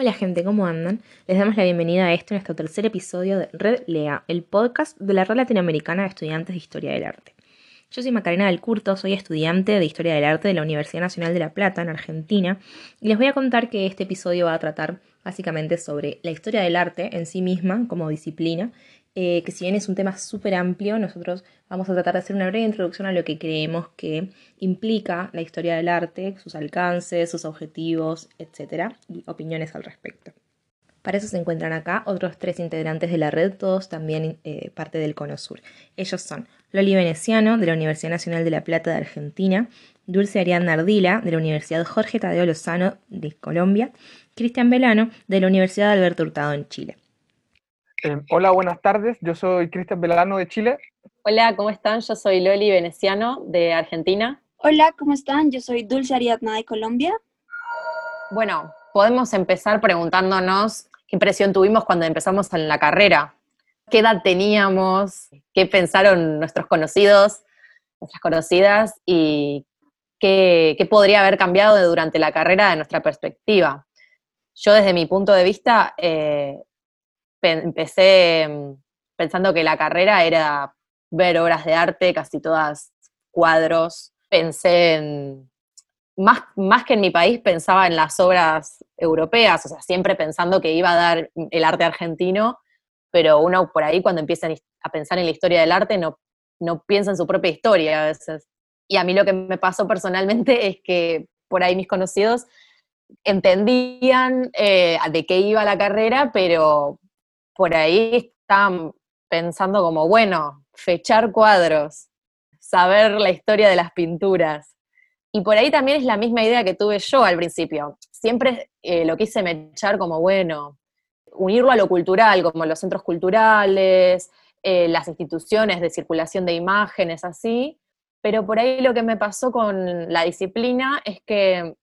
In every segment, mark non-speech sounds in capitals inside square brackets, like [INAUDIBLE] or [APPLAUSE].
Hola gente, ¿cómo andan? Les damos la bienvenida a este, nuestro tercer episodio de Red Lea, el podcast de la Red Latinoamericana de Estudiantes de Historia del Arte. Yo soy Macarena del Curto, soy estudiante de Historia del Arte de la Universidad Nacional de La Plata, en Argentina, y les voy a contar que este episodio va a tratar básicamente sobre la historia del arte en sí misma como disciplina eh, que si bien es un tema súper amplio, nosotros vamos a tratar de hacer una breve introducción a lo que creemos que implica la historia del arte, sus alcances, sus objetivos, etc. y opiniones al respecto. Para eso se encuentran acá otros tres integrantes de la red, todos también eh, parte del Cono Sur. Ellos son Loli Veneciano, de la Universidad Nacional de La Plata de Argentina, Dulce Ariadna Ardila, de la Universidad Jorge Tadeo Lozano de Colombia, Cristian Velano, de la Universidad Alberto Hurtado en Chile. Eh, hola, buenas tardes. Yo soy Cristian Velano de Chile. Hola, ¿cómo están? Yo soy Loli Veneciano de Argentina. Hola, ¿cómo están? Yo soy Dulce Ariadna de Colombia. Bueno, podemos empezar preguntándonos qué impresión tuvimos cuando empezamos en la carrera. ¿Qué edad teníamos? ¿Qué pensaron nuestros conocidos, nuestras conocidas? ¿Y qué, qué podría haber cambiado durante la carrera de nuestra perspectiva? Yo desde mi punto de vista eh, empecé mm, pensando que la carrera era ver obras de arte, casi todas cuadros. Pensé en, más, más que en mi país, pensaba en las obras europeas, o sea, siempre pensando que iba a dar el arte argentino, pero uno por ahí cuando empieza a pensar en la historia del arte no, no piensa en su propia historia a veces. Y a mí lo que me pasó personalmente [LAUGHS] es que por ahí mis conocidos entendían eh, de qué iba la carrera, pero por ahí están pensando como, bueno, fechar cuadros, saber la historia de las pinturas. Y por ahí también es la misma idea que tuve yo al principio. Siempre eh, lo quise mechar como, bueno, unirlo a lo cultural, como los centros culturales, eh, las instituciones de circulación de imágenes, así. Pero por ahí lo que me pasó con la disciplina es que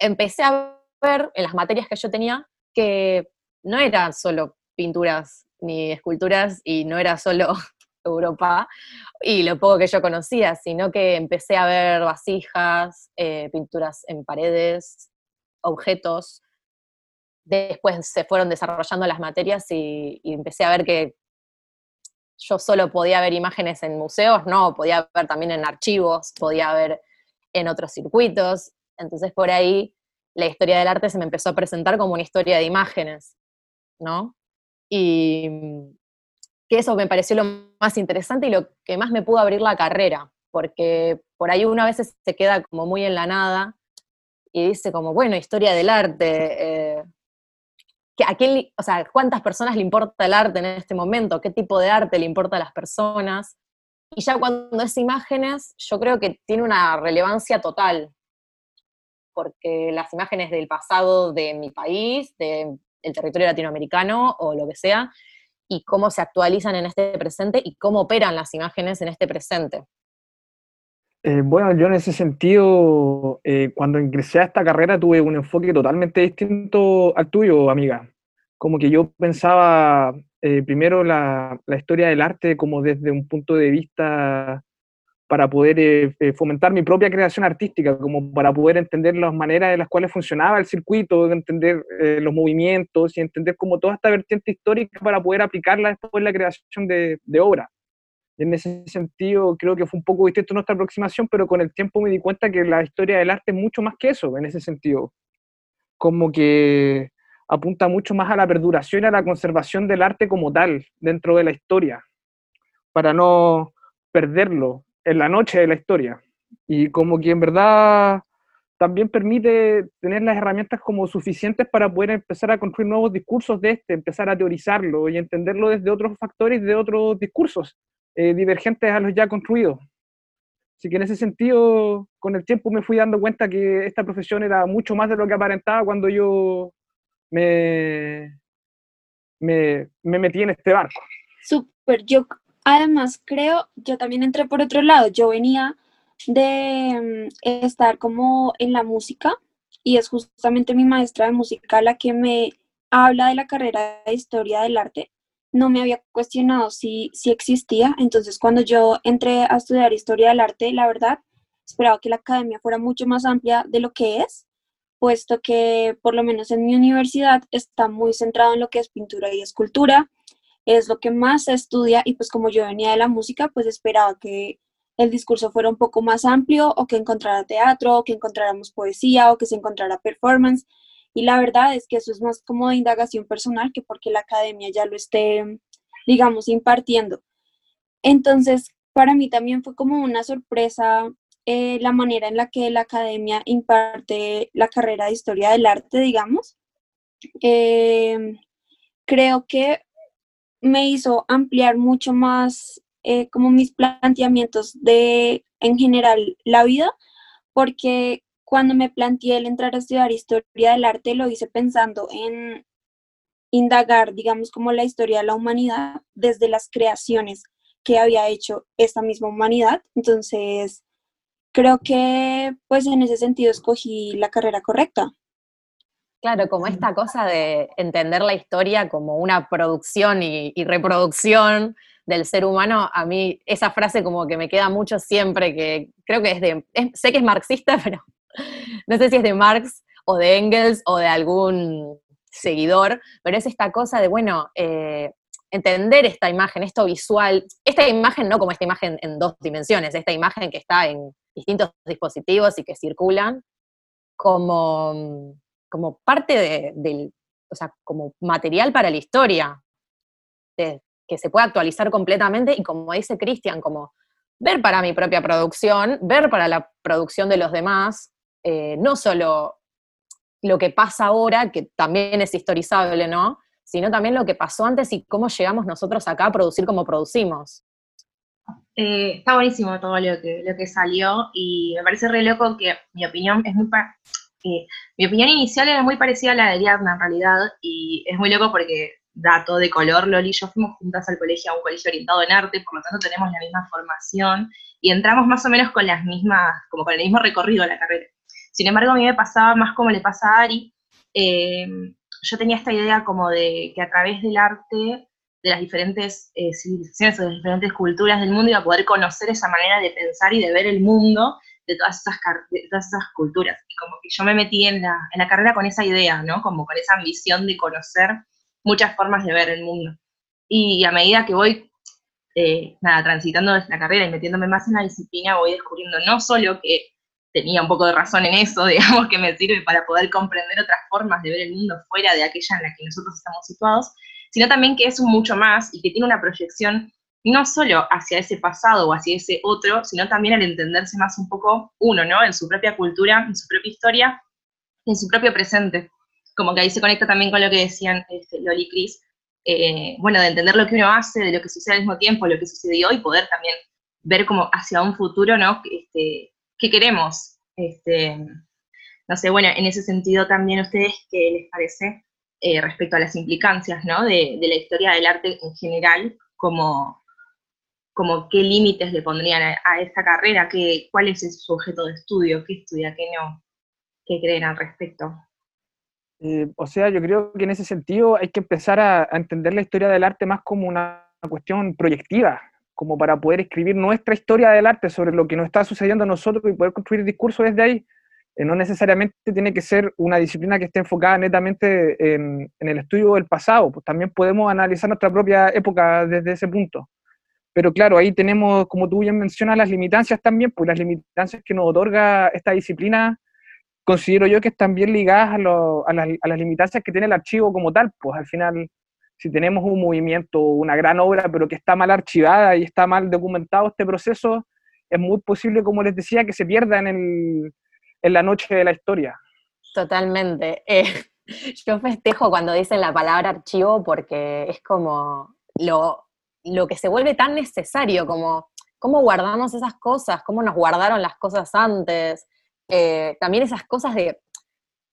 empecé a ver en las materias que yo tenía que no era solo pinturas ni esculturas y no era solo [LAUGHS] Europa y lo poco que yo conocía, sino que empecé a ver vasijas, eh, pinturas en paredes, objetos. Después se fueron desarrollando las materias y, y, empecé a ver que yo solo podía ver imágenes en museos, no, podía ver también en archivos, podía ver en otros circuitos. Entonces por ahí la historia del arte se me empezó a presentar como una historia de imágenes, ¿no? Y mm, que eso me pareció lo más interesante y lo que más me pudo abrir la carrera, porque por ahí uno a veces se queda como muy en la nada y dice como, bueno, historia del arte, eh, ¿a quién, o sea, ¿cuántas personas le importa el arte en este momento? ¿Qué tipo de arte le importa a las personas? Y ya cuando es imágenes, yo creo que tiene una relevancia total, porque las imágenes del pasado de mi país, de el territorio latinoamericano o lo que sea, y cómo se actualizan en este presente y cómo operan las imágenes en este presente. Eh, bueno, yo en ese sentido, eh, cuando ingresé a esta carrera tuve un enfoque totalmente distinto al tuyo, amiga. Como que yo pensaba eh, primero la, la, historia del arte como desde un punto de vista para poder eh, eh, fomentar mi propia creación artística, como para poder entender las maneras en las cuales funcionaba el circuito, entender eh, los movimientos y entender como toda esta vertiente histórica para poder aplicarla después en la creación de, de obra. En ese sentido, creo que fue un poco distinto nuestra aproximación, pero con el tiempo me di cuenta que la historia del arte es mucho más que eso, en ese sentido. Como que apunta mucho más a la perduración y a la conservación del arte como tal dentro de la historia, para no perderlo, en la noche de la historia. Y como que en verdad también permite tener las herramientas como suficientes para poder empezar a construir nuevos discursos de este, empezar a teorizarlo y entenderlo desde otros factores, de otros discursos eh, divergentes a los ya construidos. Así que en ese sentido, con el tiempo me fui dando cuenta que esta profesión era mucho más de lo que aparentaba cuando yo me, me, me metí en este barco. Súper, yo Además, creo, yo también entré por otro lado, yo venía de mm, estar como en la música y es justamente mi maestra de música la que me habla de la carrera de historia del arte. No me había cuestionado si, si existía, entonces cuando yo entré a estudiar historia del arte, la verdad, esperaba que la academia fuera mucho más amplia de lo que es, puesto que por lo menos en mi universidad está muy centrado en lo que es pintura y escultura, es lo que más se estudia y pues como yo venía de la música, pues esperaba que el discurso fuera un poco más amplio o que encontrara teatro, o que encontráramos poesía o que se encontrara performance. Y la verdad es que eso es más como de indagación personal que porque la academia ya lo esté, digamos, impartiendo. Entonces, para mí también fue como una sorpresa eh, la manera en la que la academia imparte la carrera de historia del arte, digamos. Em, creo que me hizo ampliar mucho más eh, como mis planteamientos de, en general, la vida, porque cuando me planteé el entrar a estudiar historia del arte, lo hice pensando en indagar, digamos, como la historia de la humanidad desde las creaciones que había hecho esta misma humanidad. Entonces, creo que, pues, en ese sentido escogí la carrera correcta. Claro, como esta cosa de entender la historia como una producción y, reproducción del ser humano, a mí esa frase como que me queda mucho siempre, que creo que es de, sé que es marxista, [LAUGHS] pero no sé si es de Marx o de Engels o de algún seguidor, pero es esta cosa de, bueno, eh, entender esta imagen, esto visual, esta imagen no como esta imagen en dos dimensiones, esta imagen que está en distintos dispositivos y que circulan, como como parte de, del, o sea, como material para la historia, que se puede actualizar completamente y como dice Cristian, como ver para mi propia producción, ver para la producción de los demás, eh, no solo lo que pasa ahora, que también es historizable, ¿no? Sino también lo que pasó antes y cómo llegamos nosotros acá a producir como producimos. Eh, está buenísimo todo lo que, lo que salió y me parece re loco que mi opinión es muy, mi opinión inicial era muy parecida a la de Ariadna en realidad, y es muy loco porque dato de color, Loli y yo fuimos juntas al colegio, a un colegio orientado en arte, por lo tanto tenemos la misma formación y entramos más o menos con las mismas, como con el mismo recorrido a la carrera. Sin embargo, a mí me pasaba más como le pasa a Ari, eh, yo tenía esta idea como de que a través del arte de las diferentes eh, civilizaciones o de las diferentes culturas del mundo iba a poder conocer esa manera de pensar y de ver el mundo de todas esas, culturas. Y como que yo me metí en la, carrera con esa idea, ¿no? Como con esa ambición de conocer muchas formas de ver el mundo. Y a medida que voy, eh, nada, transitando la carrera y metiéndome más en la disciplina, voy descubriendo no solo que tenía un poco de razón en eso, [LAUGHS] digamos, que me sirve para poder comprender otras formas de ver el mundo fuera de aquella en la que nosotros estamos situados, sino también que es mucho más y que tiene una proyección no solo hacia ese pasado o hacia ese otro, sino también al entenderse más un poco uno, ¿no? En su propia cultura, en su propia historia, en su propio presente. Como que ahí se conecta también con lo que decían este, Loli y Cris, eh, bueno, de entender lo que uno hace, de lo que sucede al mismo tiempo, lo que sucedió y poder también ver como hacia un futuro, ¿no? Este, ¿Qué queremos? Este, no sé, bueno, en ese sentido también ustedes, ¿qué les parece eh, respecto a las implicancias, ¿no? De, de la historia del arte en general como como qué límites le pondrían a, esta carrera, qué, cuál es su objeto de estudio, qué estudia, qué no, qué creen al respecto. Eh, o sea, yo creo que en ese sentido hay que empezar a, entender la historia del arte más como una, cuestión proyectiva, como para poder escribir nuestra historia del arte sobre lo que nos está sucediendo a nosotros y poder construir discurso desde ahí. Eh, no necesariamente tiene que ser una disciplina que esté enfocada netamente en, en, el estudio del pasado, pues también podemos analizar nuestra propia época desde ese punto. Pero claro, ahí tenemos, como tú bien mencionas, las limitancias también, pues las limitancias que nos otorga esta disciplina, considero yo que están bien ligadas a, a, las, a las limitancias que tiene el archivo como tal, pues al final, si tenemos un movimiento, una gran obra, pero que está mal archivada y está mal documentado este proceso, es muy posible, como les decía, que se pierda en, el, en la noche de la historia. Totalmente. Eh, [LAUGHS] yo festejo cuando dicen la palabra archivo porque es como lo lo que se vuelve tan necesario, como cómo guardamos esas cosas, cómo nos guardaron las cosas antes, eh, también esas cosas de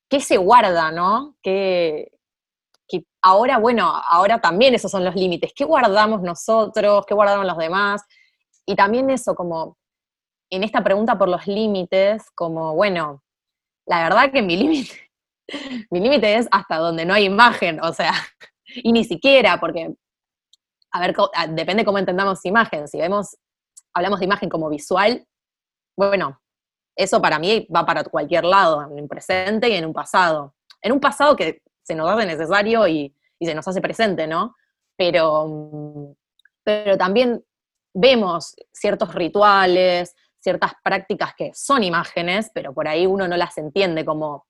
qué se guarda, ¿no? Que, que ahora, bueno, ahora también esos son los límites, ¿qué guardamos nosotros? ¿Qué guardaron los demás? Y también eso, como en esta pregunta por los límites, como, bueno, la verdad que mi límite, [LAUGHS] mi límite es hasta donde no hay imagen, o sea, [LAUGHS] y ni siquiera, porque a ver, depende cómo entendamos imagen. Si vemos, hablamos de imagen como visual, bueno, Eso para mí va para cualquier lado, en un presente y en un pasado. En un pasado que se nos hace necesario y, y se nos hace presente, ¿no? Pero, pero también vemos ciertos rituales, ciertas prácticas que son imágenes, pero por ahí uno no las entiende como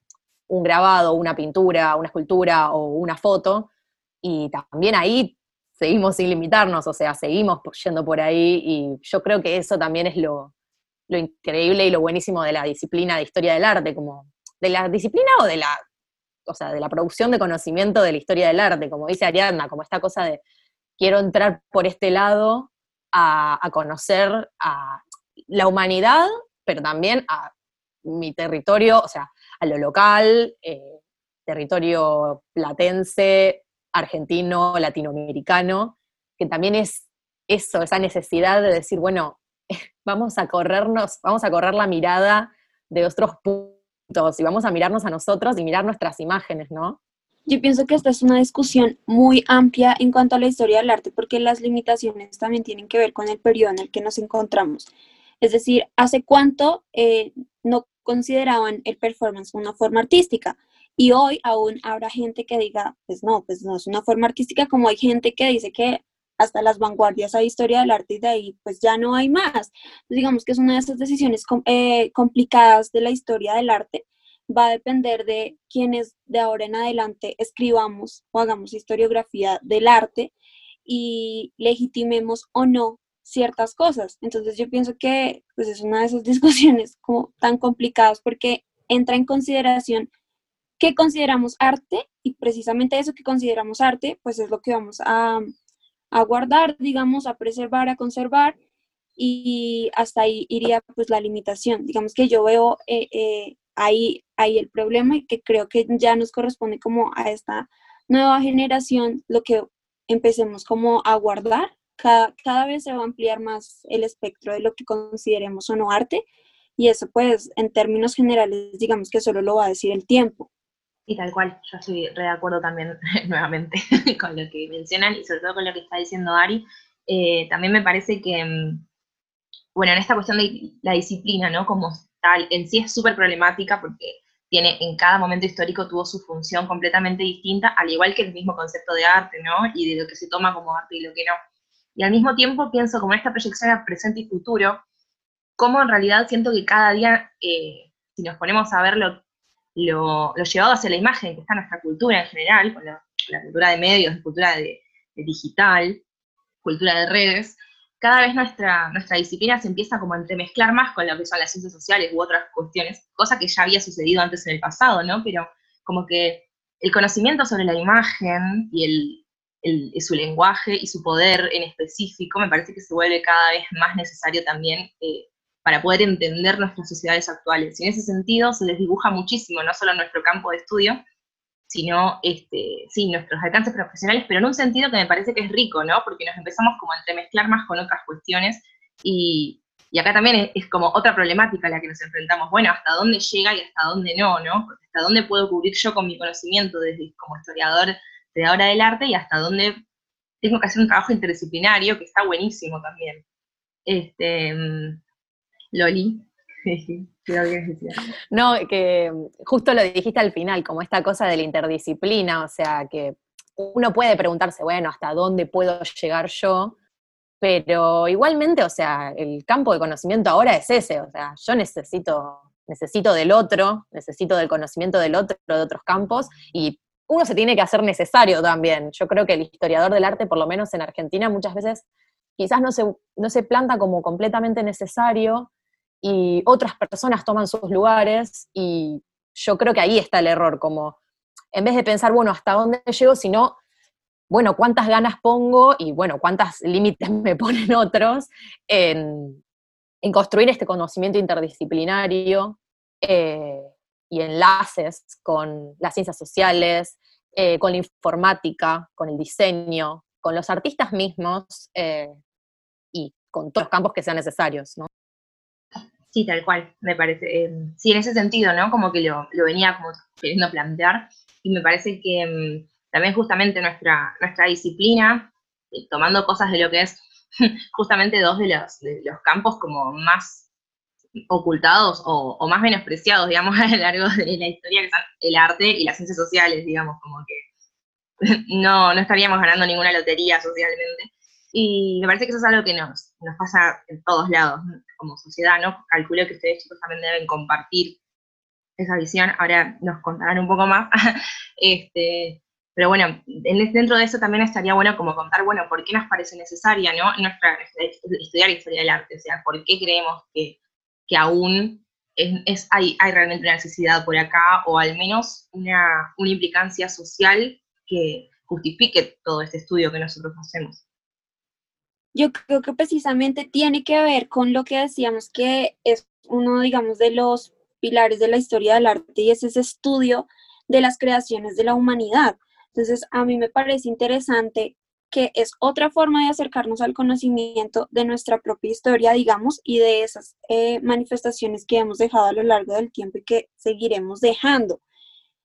un grabado, una pintura, una escultura o una foto, y también ahí seguimos sin limitarnos, o sea, seguimos yendo por ahí, y yo creo que eso también es lo, increíble y lo buenísimo de la disciplina de historia del arte, como de la disciplina o de la, o sea, de la producción de conocimiento de la historia del arte, como dice Ariadna, como esta cosa de quiero entrar por este lado a, conocer a la humanidad, pero también a mi territorio, o sea, a lo local, eh, territorio platense, argentino, latinoamericano, que también es eso, esa necesidad de decir, bueno, [LAUGHS] vamos a corrernos, vamos a correr la mirada de otros puntos y vamos a mirarnos a nosotros y mirar nuestras imágenes, ¿no? Yo pienso que esta es una discusión muy amplia en cuanto a la historia del arte, porque las limitaciones también tienen que ver con el periodo en el que nos encontramos. Es decir, ¿hace cuánto eh, no consideraban el performance una forma artística? Y hoy aún habrá gente que diga, pues no, pues no es una forma artística, como hay gente que dice que hasta las vanguardias hay historia del arte y de ahí pues ya no hay más. digamos que es una de esas decisiones eh, complicadas de la historia del arte va a depender de quienes de ahora en adelante escribamos o hagamos historiografía del arte y legitimemos o no ciertas cosas. Entonces yo pienso que pues, es una de esas [LAUGHS] discusiones como tan complicadas porque entra en consideración qué consideramos arte y precisamente eso que consideramos arte pues es lo que vamos a, a guardar, digamos, a preservar, a conservar y hasta ahí iría pues la limitación. Digamos que yo veo eh, eh, ahí, ahí el problema y que creo que ya nos corresponde como a esta nueva generación lo que empecemos como a guardar. Cada, cada vez se va a ampliar más el espectro de lo que consideremos o no arte y eso pues en términos generales digamos que solo lo va a decir el tiempo. Y tal cual, yo estoy re de acuerdo también [LAUGHS] nuevamente [LAUGHS] con lo que mencionan y sobre todo con lo que está diciendo Ari. Eh, también me parece que, mm, bueno, en esta cuestión de la disciplina, ¿no? Como en sí es súper problemática porque tiene, en cada momento histórico tuvo su función completamente distinta, al igual que el mismo concepto de arte, ¿no? Y de lo que se toma como arte y lo que no. Y al mismo tiempo pienso como esta proyección a presente y futuro, cómo en realidad siento que cada día, eh, si nos ponemos a ver lo, lo, llevado hacia la imagen que está nuestra cultura en general, con la, cultura de medios, cultura de digital, cultura de redes, cada vez nuestra, nuestra disciplina se empieza como a entremezclar más con lo que son las ciencias sociales u otras cuestiones, cosa que ya había sucedido antes en el pasado, ¿no? Pero como que el conocimiento sobre la imagen y el, su lenguaje y su poder en específico me parece que se vuelve cada vez más necesario también eh, para poder entender nuestras sociedades actuales. Y en ese sentido se les dibuja muchísimo, no solo nuestro campo de estudio, sino, este, sí, nuestros alcances profesionales, pero en un sentido que me parece que es rico, ¿no? Porque nos empezamos como a entremezclar más con otras cuestiones y, y acá también es, como otra problemática a la que nos enfrentamos. Bueno, ¿hasta dónde llega y hasta dónde no, no? ¿Hasta dónde puedo cubrir yo con mi conocimiento desde como historiador de ahora del arte y hasta dónde tengo que hacer un trabajo interdisciplinario que está buenísimo también? Este, mm, Loli. [LAUGHS] No, que justo lo dijiste al final, como esta cosa de la interdisciplina, o sea, que uno puede preguntarse, bueno, ¿hasta dónde puedo llegar yo? Pero igualmente, o sea, el campo de conocimiento ahora es ese, o sea, yo necesito, necesito del otro, necesito del conocimiento del otro, de otros campos, y uno se tiene que hacer necesario también. Yo creo que el historiador del arte, por lo menos en Argentina, muchas veces quizás no se, no se planta como completamente necesario, y otras personas toman sus lugares y yo creo que ahí está el error, como en vez de pensar, bueno, ¿hasta dónde llego? Sino, bueno, ¿cuántas ganas pongo y, bueno, cuántos límites [LAUGHS] me ponen otros en, construir este conocimiento interdisciplinario eh, y enlaces con las ciencias sociales, eh, con la informática, con el diseño, con los artistas mismos eh, y con todos los campos que sean necesarios, ¿no? Sí, tal cual, me parece. Eh, sí, en ese sentido, ¿no? Como que lo, venía como queriendo plantear y me parece que mm, también justamente nuestra, nuestra disciplina, eh, tomando cosas de lo que es [LAUGHS] justamente dos de los, de los campos como más ocultados o, más menospreciados, digamos, [LAUGHS] a lo largo de la historia, que son el arte y las ciencias sociales, digamos, como que [LAUGHS] no, no estaríamos ganando ninguna lotería socialmente. Y me parece que eso es algo que nos, nos pasa en todos lados, como sociedad, ¿no? Calculo que ustedes chicos también deben compartir esa visión, ahora nos contarán un poco más. [LAUGHS] este, pero bueno, dentro de eso también estaría bueno como contar, bueno, por qué nos parece necesaria, ¿no? Nuestra, estudiar historia del arte, o sea, por qué creemos que, que aún es, hay, hay, realmente una necesidad por acá, o al menos una, una implicancia social que justifique todo este estudio que nosotros hacemos. Yo creo que precisamente tiene que ver con lo que decíamos que es uno, digamos, de los pilares de la historia del arte y es ese estudio de las creaciones de la humanidad. Entonces, a mí me parece interesante que es otra forma de acercarnos al conocimiento de nuestra propia historia, digamos, y de esas eh, manifestaciones que hemos dejado a lo largo del tiempo y que seguiremos dejando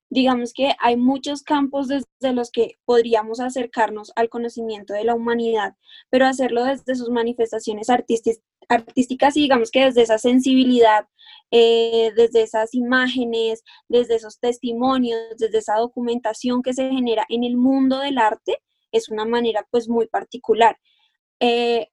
digamos que hay muchos campos desde los que podríamos acercarnos al conocimiento de la humanidad, pero hacerlo desde sus manifestaciones artísticas y digamos que desde esa sensibilidad, eh, desde esas imágenes, desde esos testimonios, desde esa documentación que se genera en el mundo del arte, es una manera pues muy particular. Eh,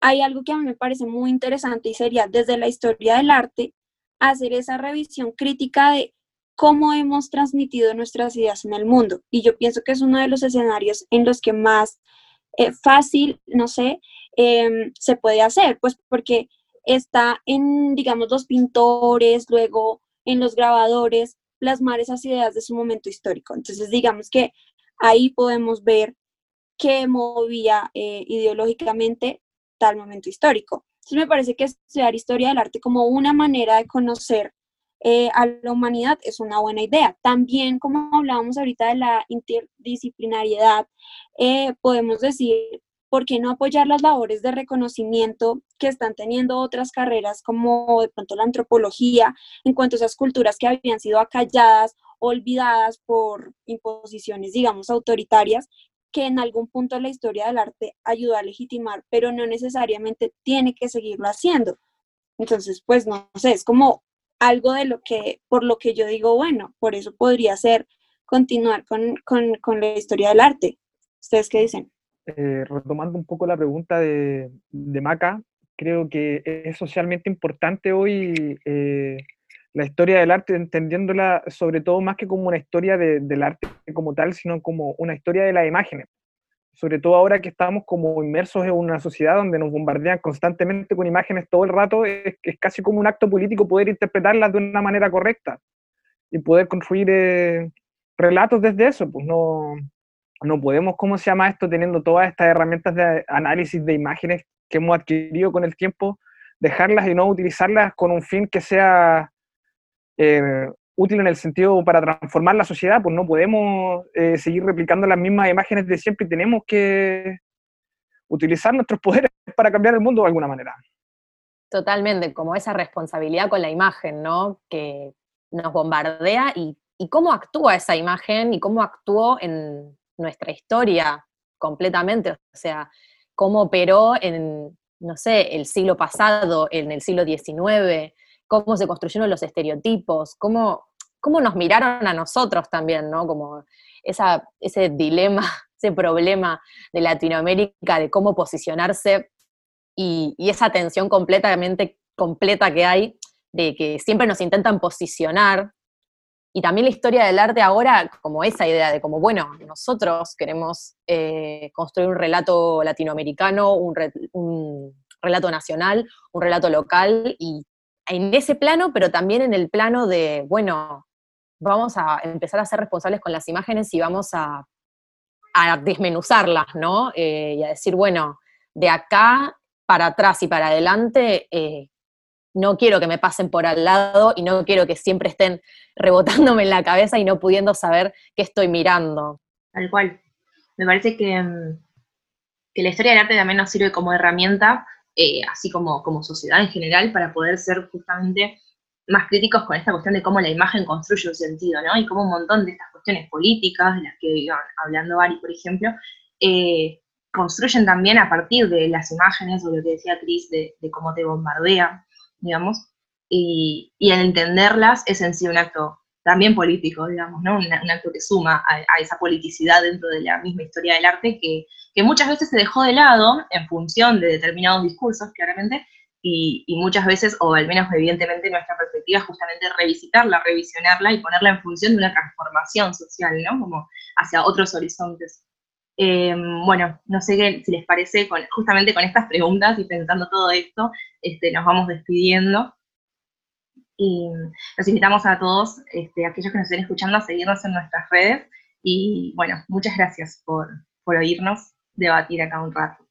hay algo que a mí me parece muy interesante y sería desde la historia del arte hacer esa revisión crítica de cómo hemos transmitido nuestras ideas en el mundo. Y yo pienso que es uno de los escenarios en los que más eh, fácil, no sé, em, se puede hacer, pues porque está en, digamos, los pintores, luego en los grabadores, plasmar esas ideas de su momento histórico. Entonces, digamos que ahí podemos ver qué movía eh, ideológicamente tal momento histórico. Entonces, me parece que estudiar historia del arte como una manera de conocer eh, a la humanidad es una buena idea. También, como hablábamos ahorita de la interdisciplinariedad, eh, podemos decir, ¿por qué no apoyar las labores de reconocimiento que están teniendo otras carreras como de pronto la antropología en cuanto a esas culturas que habían sido acalladas, olvidadas por imposiciones, digamos, autoritarias, que en algún punto la historia del arte ayuda a legitimar, pero no necesariamente tiene que seguirlo haciendo. Entonces, pues no sé, es como algo de lo que, por lo que yo digo, bueno, por eso podría ser continuar con, la historia del arte. ¿Ustedes qué dicen? Eh, retomando un poco la pregunta de, Maca, creo que es socialmente importante hoy eh, la historia del arte, entendiéndola sobre todo más que como una historia del arte como tal, sino como una historia de las imágenes sobre todo ahora que estamos como inmersos en una sociedad donde nos bombardean constantemente con imágenes todo el rato, es, es casi como un acto político poder interpretarlas de una manera correcta y poder construir eh, relatos desde eso, pues no, no podemos, ¿cómo se llama esto? Teniendo todas estas herramientas de análisis de imágenes que hemos adquirido con el tiempo, dejarlas y no utilizarlas con un fin que sea eh, útil en el sentido para transformar la sociedad, pues no podemos eh, seguir replicando las mismas imágenes de siempre y tenemos que utilizar nuestros poderes [LAUGHS] para cambiar el mundo de alguna manera. Totalmente, como esa responsabilidad con la imagen, ¿no? Que nos bombardea y, y cómo actúa esa imagen y cómo actuó en nuestra historia completamente, o sea, cómo operó en, no sé, el siglo pasado, en el siglo XIX, cómo se construyeron los estereotipos, cómo, cómo nos miraron a nosotros también, ¿no? Como esa, ese dilema, [LAUGHS] ese problema de Latinoamérica de cómo posicionarse y, esa tensión completamente completa que hay de que siempre nos intentan posicionar. Y también la historia del arte ahora, como esa idea de como, bueno, nosotros queremos eh, construir un relato latinoamericano, un, un relato nacional, un relato local, y en ese plano, pero también en el plano de, bueno, vamos a empezar a ser responsables con las imágenes y vamos a, desmenuzarlas, ¿no? Eh, y a decir, bueno, de acá para atrás y para adelante, eh, no quiero que me pasen por al lado y no quiero que siempre estén rebotándome en la cabeza y no pudiendo saber qué estoy mirando. Tal cual. Me parece que, mm, que la historia del arte también nos sirve como herramienta eh, así como, como sociedad en general, para poder ser justamente más críticos con esta cuestión de cómo la imagen construye un sentido, ¿no? Y cómo un montón de estas cuestiones políticas, de las que iban hablando Ari, por ejemplo, eh, construyen también a partir de las imágenes, o lo que decía Cris, de, cómo te bombardea, digamos. y, y al entenderlas es en sí un acto también político, digamos, ¿no? Un, acto que suma a, esa politicidad dentro de la misma historia del arte que, que, muchas veces se dejó de lado en función de determinados discursos, claramente, y, muchas veces, o al menos evidentemente nuestra perspectiva es justamente revisitarla, revisionarla y ponerla en función de una transformación social, ¿no? Como hacia otros horizontes. Eh, bueno, no sé qué, si les parece, justamente con estas preguntas y pensando todo esto, este, nos vamos despidiendo. Y los invitamos a todos, este, aquellos que nos estén escuchando, a seguirnos en nuestras redes. Y bueno, muchas gracias por, por oírnos debatir acá un rato.